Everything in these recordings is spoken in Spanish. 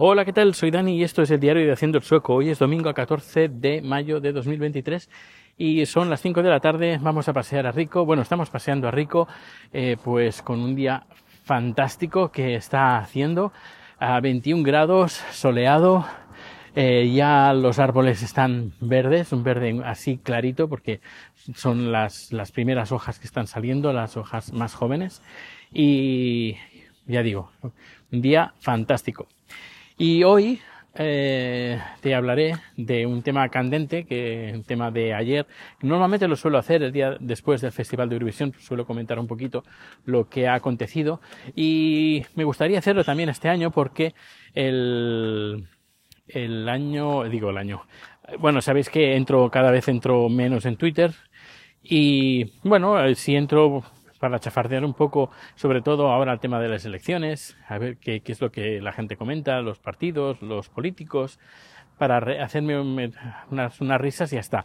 Hola, ¿qué tal? Soy Dani y esto es el diario de Haciendo el Sueco. Hoy es domingo 14 de mayo de 2023 y son las 5 de la tarde. Vamos a pasear a Rico. Bueno, estamos paseando a Rico eh, pues con un día fantástico que está haciendo a 21 grados, soleado. Eh, ya los árboles están verdes, un verde así clarito porque son las, las primeras hojas que están saliendo, las hojas más jóvenes. Y ya digo, un día fantástico. Y hoy eh, te hablaré de un tema candente, que un tema de ayer. Normalmente lo suelo hacer el día después del Festival de Eurovisión, suelo comentar un poquito lo que ha acontecido. Y me gustaría hacerlo también este año porque el, el año, digo el año, bueno, sabéis que entro, cada vez entro menos en Twitter. Y bueno, si entro para chafardear un poco, sobre todo ahora el tema de las elecciones, a ver qué, es lo que la gente comenta, los partidos, los políticos, para hacerme unas, unas risas y ya está.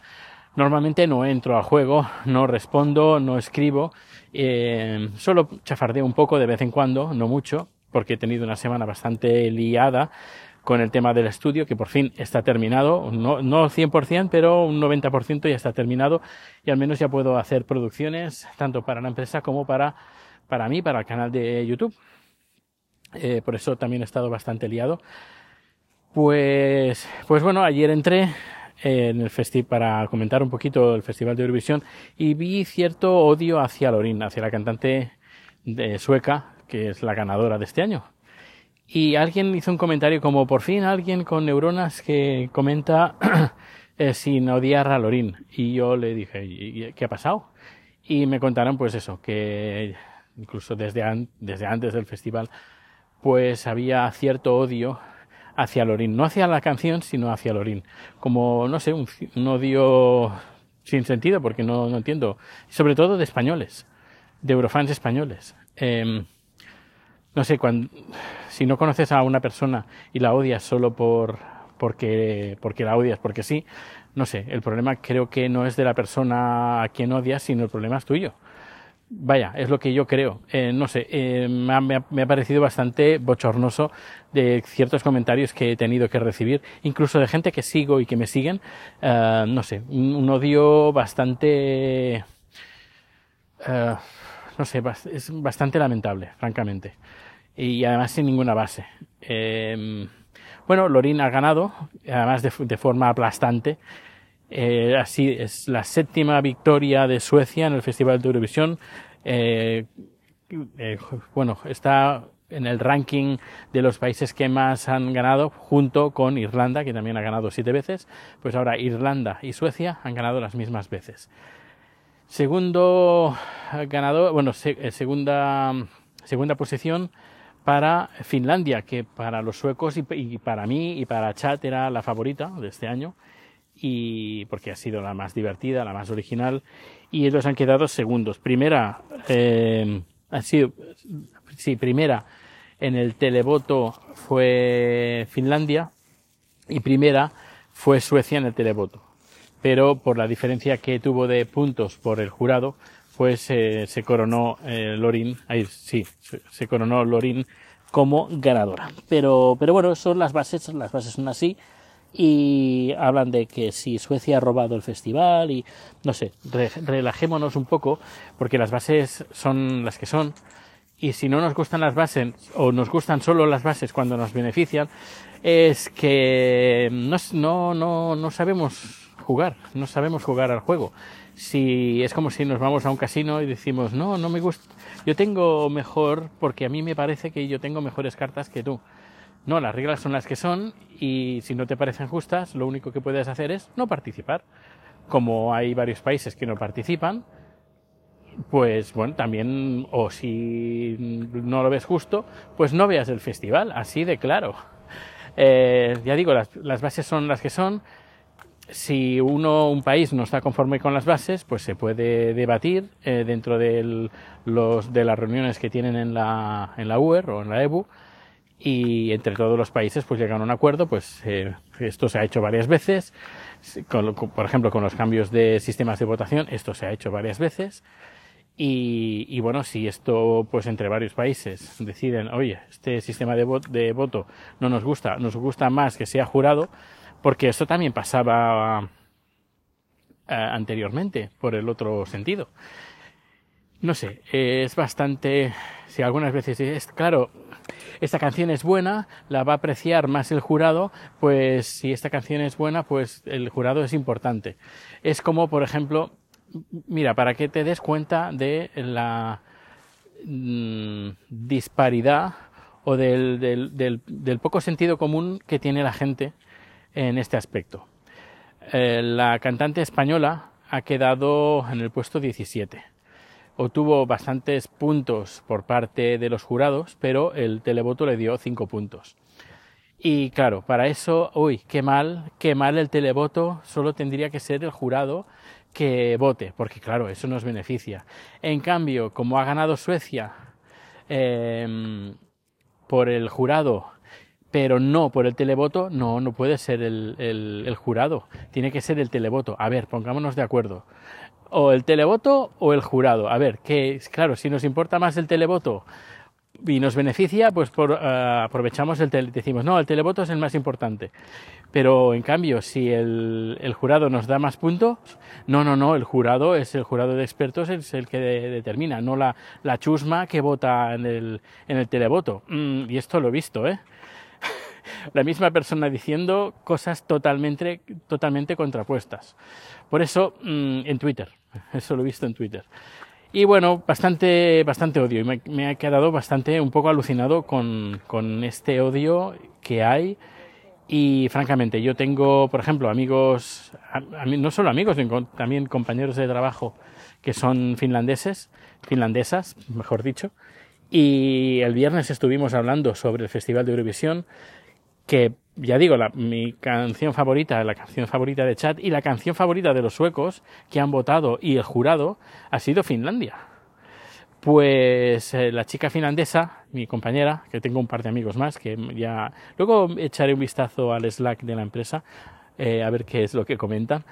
Normalmente no entro al juego, no respondo, no escribo, eh, solo chafardeo un poco de vez en cuando, no mucho, porque he tenido una semana bastante liada con el tema del estudio, que por fin está terminado, no, no 100%, pero un 90% ya está terminado y al menos ya puedo hacer producciones tanto para la empresa como para, para mí, para el canal de YouTube. Eh, por eso también he estado bastante liado. Pues, pues bueno, ayer entré en el festival para comentar un poquito el Festival de Eurovisión y vi cierto odio hacia Lorin, hacia la cantante de sueca, que es la ganadora de este año. Y alguien hizo un comentario como por fin alguien con neuronas que comenta eh, sin odiar a Lorin. Y yo le dije, ¿qué ha pasado? Y me contaron pues eso, que incluso desde, desde antes del festival pues había cierto odio hacia Lorin, no hacia la canción, sino hacia Lorin. Como, no sé, un, odio sin sentido, porque no, no, entiendo. Sobre todo de españoles, de eurofans españoles. Eh, no sé, cuando, si no conoces a una persona y la odias solo por, porque, porque la odias, porque sí, no sé, el problema creo que no es de la persona a quien odias, sino el problema es tuyo. Vaya, es lo que yo creo. Eh, no sé, eh, me, ha, me, ha, parecido bastante bochornoso de ciertos comentarios que he tenido que recibir, incluso de gente que sigo y que me siguen. Uh, no sé, un, odio bastante... Uh, no sé, es bastante lamentable, francamente y además sin ninguna base. Eh, bueno, Lorin ha ganado, además de, forma aplastante. Eh, así es la séptima victoria de Suecia en el Festival de Eurovisión. Eh, eh, bueno, está en el ranking de los países que más han ganado, junto con Irlanda, que también ha ganado siete veces. Pues ahora Irlanda y Suecia han ganado las mismas veces. Segundo ganador, bueno, se, segunda, segunda posición para Finlandia, que para los suecos y, y, para mí y para Chat era la favorita de este año, y porque ha sido la más divertida, la más original, y ellos han quedado segundos. Primera, eh, ha sido, sí, primera en el televoto fue Finlandia y primera fue Suecia en el televoto. Pero por la diferencia que tuvo de puntos por el jurado, pues eh, se coronó eh, Lorin, ahí sí, se, coronó Lorin como ganadora. Pero, pero bueno, son las bases, las bases son así y hablan de que si Suecia ha robado el festival y no sé, re, relajémonos un poco porque las bases son las que son y si no nos gustan las bases o nos gustan solo las bases cuando nos benefician es que no, no, no, no sabemos jugar, no sabemos jugar al juego si es como si nos vamos a un casino y decimos, no, no me gusta, yo tengo mejor, porque a mí me parece que yo tengo mejores cartas que tú. No, las reglas son las que son y si no te parecen justas, lo único que puedes hacer es no participar. Como hay varios países que no participan, pues bueno, también, o si no lo ves justo, pues no veas el festival, así de claro. Eh, ya digo, las, las bases son las que son, si uno, un país no está conforme con las bases, pues se puede debatir eh, dentro de, los, de las reuniones que tienen en la, en la UER o en la EBU y entre todos los países pues llegan a un acuerdo, pues eh, esto se ha hecho varias veces, con, con, por ejemplo con los cambios de sistemas de votación, esto se ha hecho varias veces. Y, bueno, si esto, pues entre varios países deciden, oye, este sistema de, de voto no nos gusta, nos gusta más que sea jurado, porque esto también pasaba eh, anteriormente, por el otro sentido. No sé, es bastante, si algunas veces es claro, esta canción es buena, la va a apreciar más el jurado, pues si esta canción es buena, pues el jurado es importante. Es como, por ejemplo, mira, para que te des cuenta de la mm, disparidad o del, del, poco sentido común que tiene la gente en este aspecto. Eh, la cantante española ha quedado en el puesto 17. Obtuvo bastantes puntos por parte de los jurados, pero el televoto le dio 5 puntos. Y claro, para eso, uy, qué mal, qué mal el televoto, solo tendría que ser el jurado que vote, porque claro, eso nos beneficia. En cambio, como ha ganado Suecia em, por el jurado, pero no por el televoto, no, no puede ser el, jurado, tiene que ser el televoto. A ver, pongámonos de acuerdo. O el televoto o el jurado. A ver, que claro, si nos importa más el televoto y nos beneficia, pues por, eh, aprovechamos el tele, decimos, no, el televoto es el más importante. Pero en cambio, si el, el, jurado nos da más puntos, no, no, no, el jurado es el jurado de expertos, es el que determina, no la, la, chusma que vota en el, en el televoto. Mm, y esto lo he visto, ¿eh? la misma persona diciendo cosas totalmente, totalmente contrapuestas. Por eso, mm, en Twitter, eso lo he visto en Twitter. Y bueno, bastante, bastante odio. Y me, ha quedado bastante, un poco alucinado con, con este odio que hay. Y francamente, yo tengo, por ejemplo, amigos, no solo amigos, sino también compañeros de trabajo que son finlandeses, finlandesas, mejor dicho. Y el viernes estuvimos hablando sobre el Festival de Eurovisión, que ya digo, la, mi canción favorita, la canción favorita de Chat y la canción favorita de los suecos que han votado y el jurado ha sido Finlandia. Pues eh, la chica finlandesa, mi compañera, que tengo un par de amigos más, que ya luego echaré un vistazo al Slack de la empresa eh, a ver qué es lo que comentan,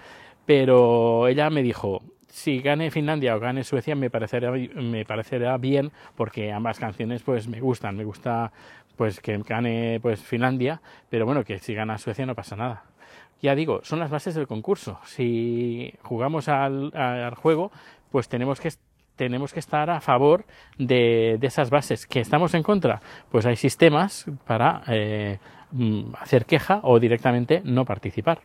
pero ella me dijo, si gane Finlandia o gane Suecia me parecerá, me parecerá bien porque ambas canciones pues me gustan, me gusta pues que gane pues Finlandia, pero bueno, que si gana Suecia no pasa nada. Ya digo, son las bases del concurso. Si jugamos al, juego, pues tenemos que tenemos que estar a favor de, de, esas bases. ¿Que estamos en contra? Pues hay sistemas para eh, mm, hacer queja o directamente no participar.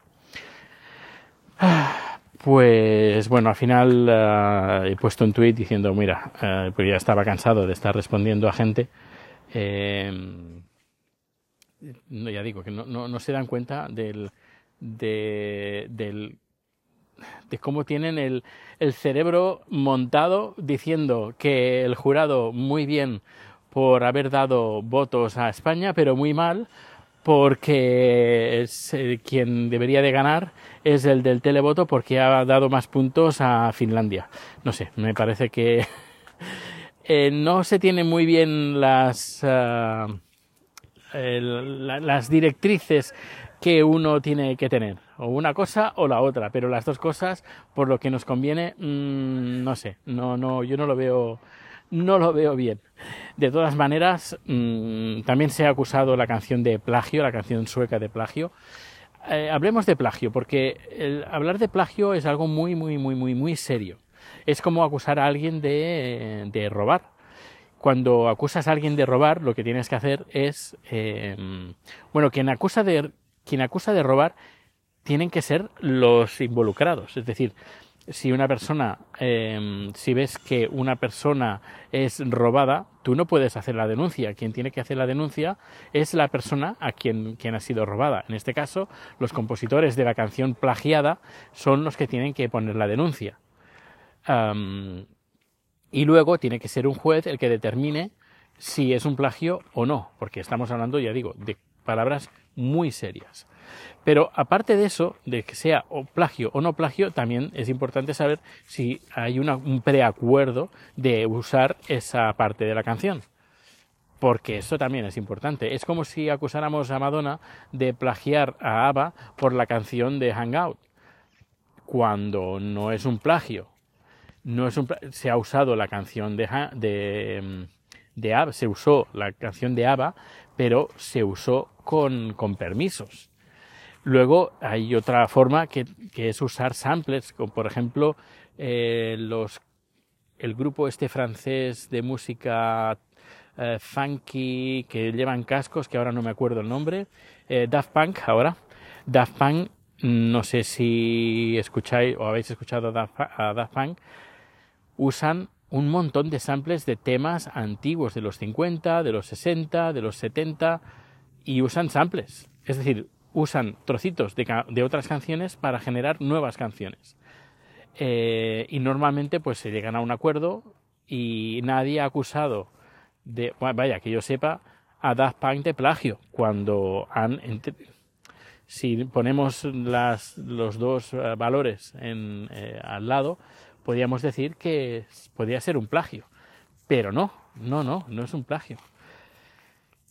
Pues bueno, al final eh, he puesto un tweet diciendo, mira, eh, pues ya estaba cansado de estar respondiendo a gente eh, ya digo que no, no, se dan cuenta del, de, del, de cómo tienen el cerebro montado diciendo que el jurado muy bien por haber dado votos a España, pero muy mal porque es, eh, quien debería de ganar es el del televoto porque ha dado más puntos a Finlandia. No sé, me parece que eh, no se tienen muy bien las, uh, las directrices que uno tiene que tener, o una cosa o la otra, pero las dos cosas, por lo que nos conviene, mmm, no sé, no, no, yo no lo veo, no lo veo bien. De todas maneras, mmm, también se ha acusado la canción de plagio, la canción sueca de plagio. Eh, hablemos de plagio, porque hablar de plagio es algo muy, muy, muy, muy, muy serio es como acusar a alguien de, de robar. Cuando acusas a alguien de robar, lo que tienes que hacer es, eh, bueno, quien acusa de, quien acusa de robar tienen que ser los involucrados. Es decir, si una persona, eh, si ves que una persona es robada, tú no puedes hacer la denuncia. Quien tiene que hacer la denuncia es la persona a quien, quien ha sido robada. En este caso, los compositores de la canción plagiada son los que tienen que poner la denuncia y luego tiene que ser un juez el que determine si es un plagio o no, porque estamos hablando, ya digo, de palabras muy serias. Pero aparte de eso, de que sea o plagio o no plagio, también es importante saber si hay un preacuerdo de usar esa parte de la canción. Porque eso también es importante. Es como si acusáramos a Madonna de plagiar a ABBA por la canción de Hangout, cuando no es un plagio, no es un, se ha usado la canción de, de, mm, de ABBA, se usó la canción de ABBA, pero se usó con, con permisos. Luego hay otra forma que, que es usar samples, como por ejemplo eh, los, el grupo este francés de música eh, funky que llevan cascos, que ahora no me acuerdo el nombre, eh, Daft Punk ahora. Daft Punk, no sé si escucháis o habéis escuchado a Daft Punk, usan un montón de samples de temas antiguos de los 50, de los 60, de los 70 y usan samples. Es decir, usan trocitos de, otras canciones para generar nuevas canciones. Eh, y normalmente pues se llegan a un acuerdo y nadie ha acusado de, vaya, que yo sepa, a Daft Punk de plagio cuando han si ponemos las, los dos eh, valores en, eh, al lado podríamos decir que podría ser un plagio pero no, no, no, no es un plagio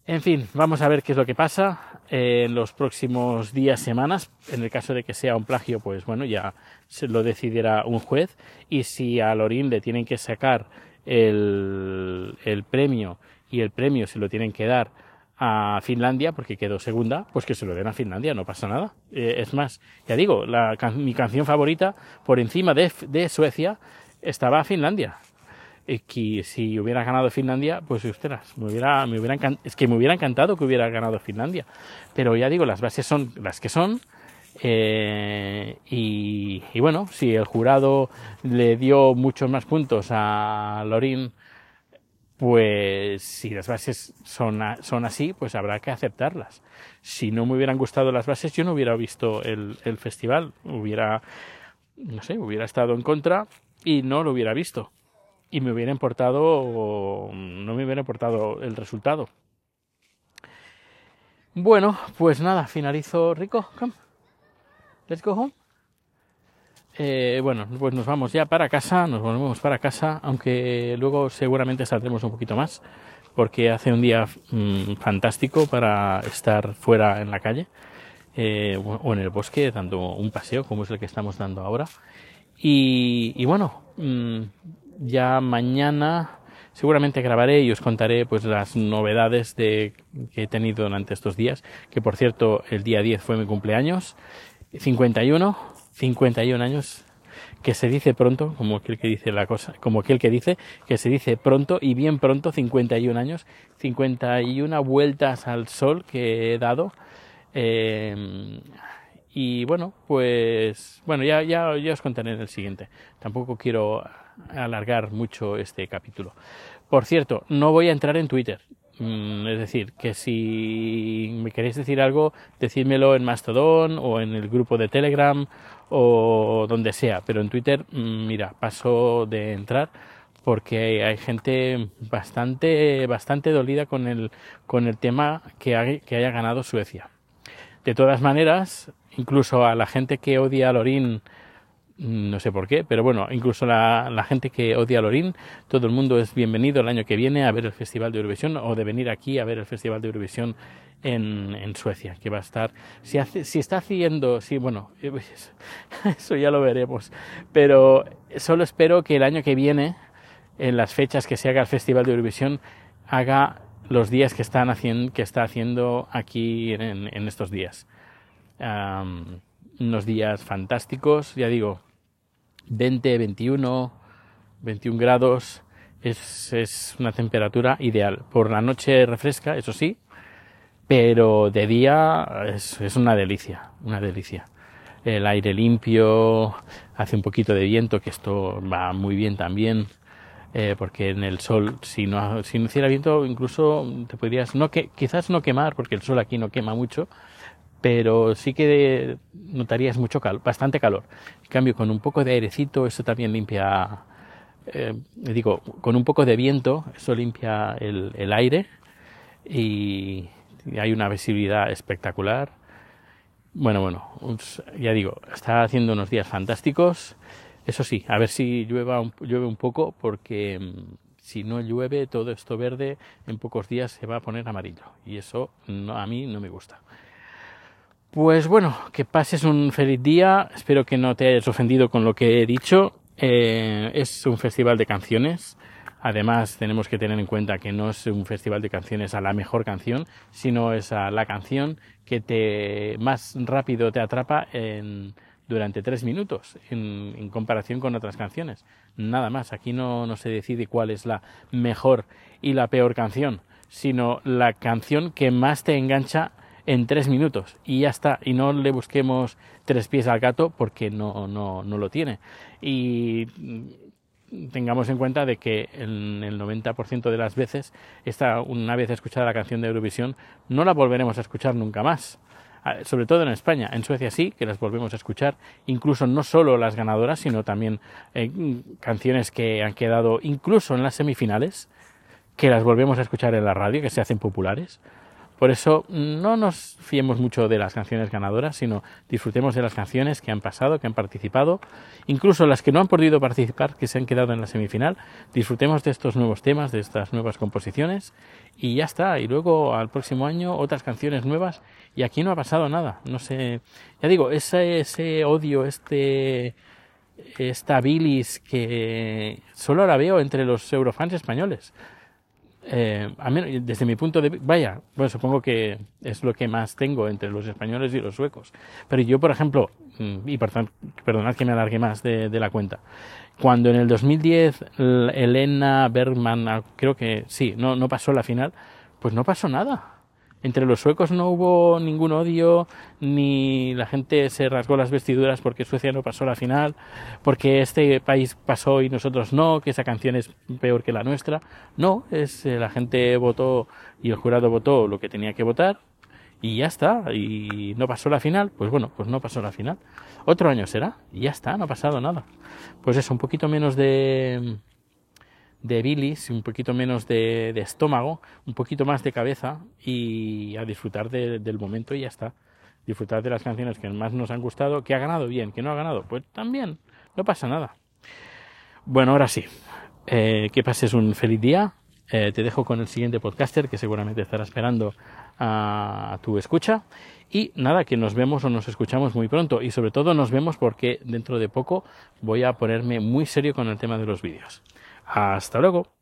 en fin, vamos a ver qué es lo que pasa en los próximos días, semanas. En el caso de que sea un plagio, pues bueno, ya se lo decidirá un juez. Y si a Lorin le tienen que sacar el, el premio y el premio se lo tienen que dar a Finlandia porque quedó segunda, pues que se lo den a Finlandia, no pasa nada. Eh, es más, ya digo, la, mi canción favorita por encima de, de Suecia estaba Finlandia que si hubiera ganado Finlandia, pues ustedes, me hubiera, me hubiera es que me hubiera encantado que hubiera ganado Finlandia. Pero ya digo, las bases son las que son. Eh, y, bueno, si el jurado le dio muchos más puntos a Lorin, pues si las bases son, son así, pues habrá que aceptarlas. Si no me hubieran gustado las bases, yo no hubiera visto el, el festival, hubiera, no sé, hubiera estado en contra y no lo hubiera visto y me hubiera importado, no me hubiera importado el resultado. Bueno, pues nada, finalizo rico. Come. Let's go home. Eh, bueno, pues nos vamos ya para casa, nos volvemos para casa, aunque luego seguramente saldremos un poquito más, porque hace un día mm, fantástico para estar fuera en la calle eh, o en el bosque dando un paseo como es el que estamos dando ahora. Y, bueno, mm, ya mañana seguramente grabaré y os contaré pues las novedades de, que he tenido durante estos días, que por cierto el día 10 fue mi cumpleaños, 51, 51 años, que se dice pronto, como aquel que dice la cosa, como aquel que dice que se dice pronto y bien pronto 51 años, 51 vueltas al sol que he dado. Eh, y bueno, pues bueno, ya, ya, os contaré el siguiente. Tampoco quiero alargar mucho este capítulo. Por cierto, no voy a entrar en Twitter. Mm, es decir, que si me queréis decir algo, decídmelo en Mastodon o en el grupo de Telegram o donde sea. Pero en Twitter, mm, mira, paso de entrar porque hay gente bastante, bastante dolida con el, con el tema que, que haya ganado Suecia. De todas maneras, incluso a la gente que odia a Lorín Mm, no sé por qué, pero bueno, incluso la, gente que odia a Lorín, todo el mundo es bienvenido el año que viene a ver el Festival de Eurovisión o de venir aquí a ver el Festival de Eurovisión en, Suecia, que va a estar, si, hace, si está haciendo, sí, bueno, eso ya lo veremos, pero solo espero que el año que viene, en las fechas que se haga el Festival de Eurovisión, haga los días que, están haciendo, que está haciendo aquí en estos días. unos días fantásticos, ya digo, 20, 21, 21 grados es, es, una temperatura ideal. Por la noche refresca, eso sí, pero de día es, es, una delicia, una delicia. El aire limpio, hace un poquito de viento, que esto va muy bien también, eh, porque en el sol, si no, si no hiciera viento, incluso te podrías, no que, quizás no quemar, porque el sol aquí no quema mucho, pero sí que notarías mucho calor, bastante calor. En cambio, con un poco de airecito, eso también limpia, eh, digo, con un poco de viento, eso limpia el, el aire y, hay una visibilidad espectacular. Bueno, bueno, ya digo, está haciendo unos días fantásticos. Eso sí, a ver si llueva un, llueve un poco, porque mm, si no llueve, todo esto verde en pocos días se va a poner amarillo. Y eso no, a mí no me gusta. Pues bueno, que pases un feliz día. Espero que no te hayas ofendido con lo que he dicho. Eh, es un festival de canciones. Además, tenemos que tener en cuenta que no es un festival de canciones a la mejor canción, sino es a la canción que te más rápido te atrapa en, durante tres minutos en, comparación con otras canciones. Nada más. Aquí no, no se decide cuál es la mejor y la peor canción, sino la canción que más te engancha en tres minutos y ya está. Y no le busquemos tres pies al gato porque no, no, no lo tiene. Y tengamos en cuenta de que en el 90% de las veces, esta, una vez escuchada la canción de Eurovisión, no la volveremos a escuchar nunca más. Ah, sobre todo en España. En Suecia sí, que las volvemos a escuchar. Incluso no solo las ganadoras, sino también eh, canciones que han quedado incluso en las semifinales, que las volvemos a escuchar en la radio, que se hacen populares. Por eso no nos fiemos mucho de las canciones ganadoras, sino disfrutemos de las canciones que han pasado, que han participado, incluso las que no han podido participar, que se han quedado en la semifinal. Disfrutemos de estos nuevos temas, de estas nuevas composiciones y ya está. Y luego al próximo año otras canciones nuevas y aquí no ha pasado nada. No sé, ya digo, ese, ese odio, este esta bilis que solo la veo entre los eurofans españoles eh, desde mi punto de vaya, bueno, supongo que es lo que más tengo entre los españoles y los suecos. Pero yo, por ejemplo, mm, y perdonad que me alargue más de, de la cuenta, cuando en el 2010 Elena Bergman, ah, creo que sí, no, no pasó la final, pues no pasó nada entre los suecos no hubo ningún odio, ni la gente se rasgó las vestiduras porque Suecia no pasó la final, porque este país pasó y nosotros no, que esa canción es peor que la nuestra. No, es eh, la gente votó y el jurado votó lo que tenía que votar y ya está. Y no pasó la final, pues bueno, pues no pasó la final. Otro año será y ya está, no ha pasado nada. Pues eso, un poquito menos de de bilis, un poquito menos de, estómago, un poquito más de cabeza y a disfrutar del momento y ya está. Disfrutar de las canciones que más nos han gustado, que ha ganado bien, que no ha ganado, pues también, no pasa nada. Bueno, ahora sí, eh, que pases un feliz día. Eh, te dejo con el siguiente podcaster que seguramente estará esperando a tu escucha. Y nada, que nos vemos o nos escuchamos muy pronto. Y sobre todo nos vemos porque dentro de poco voy a ponerme muy serio con el tema de los vídeos. Hasta luego.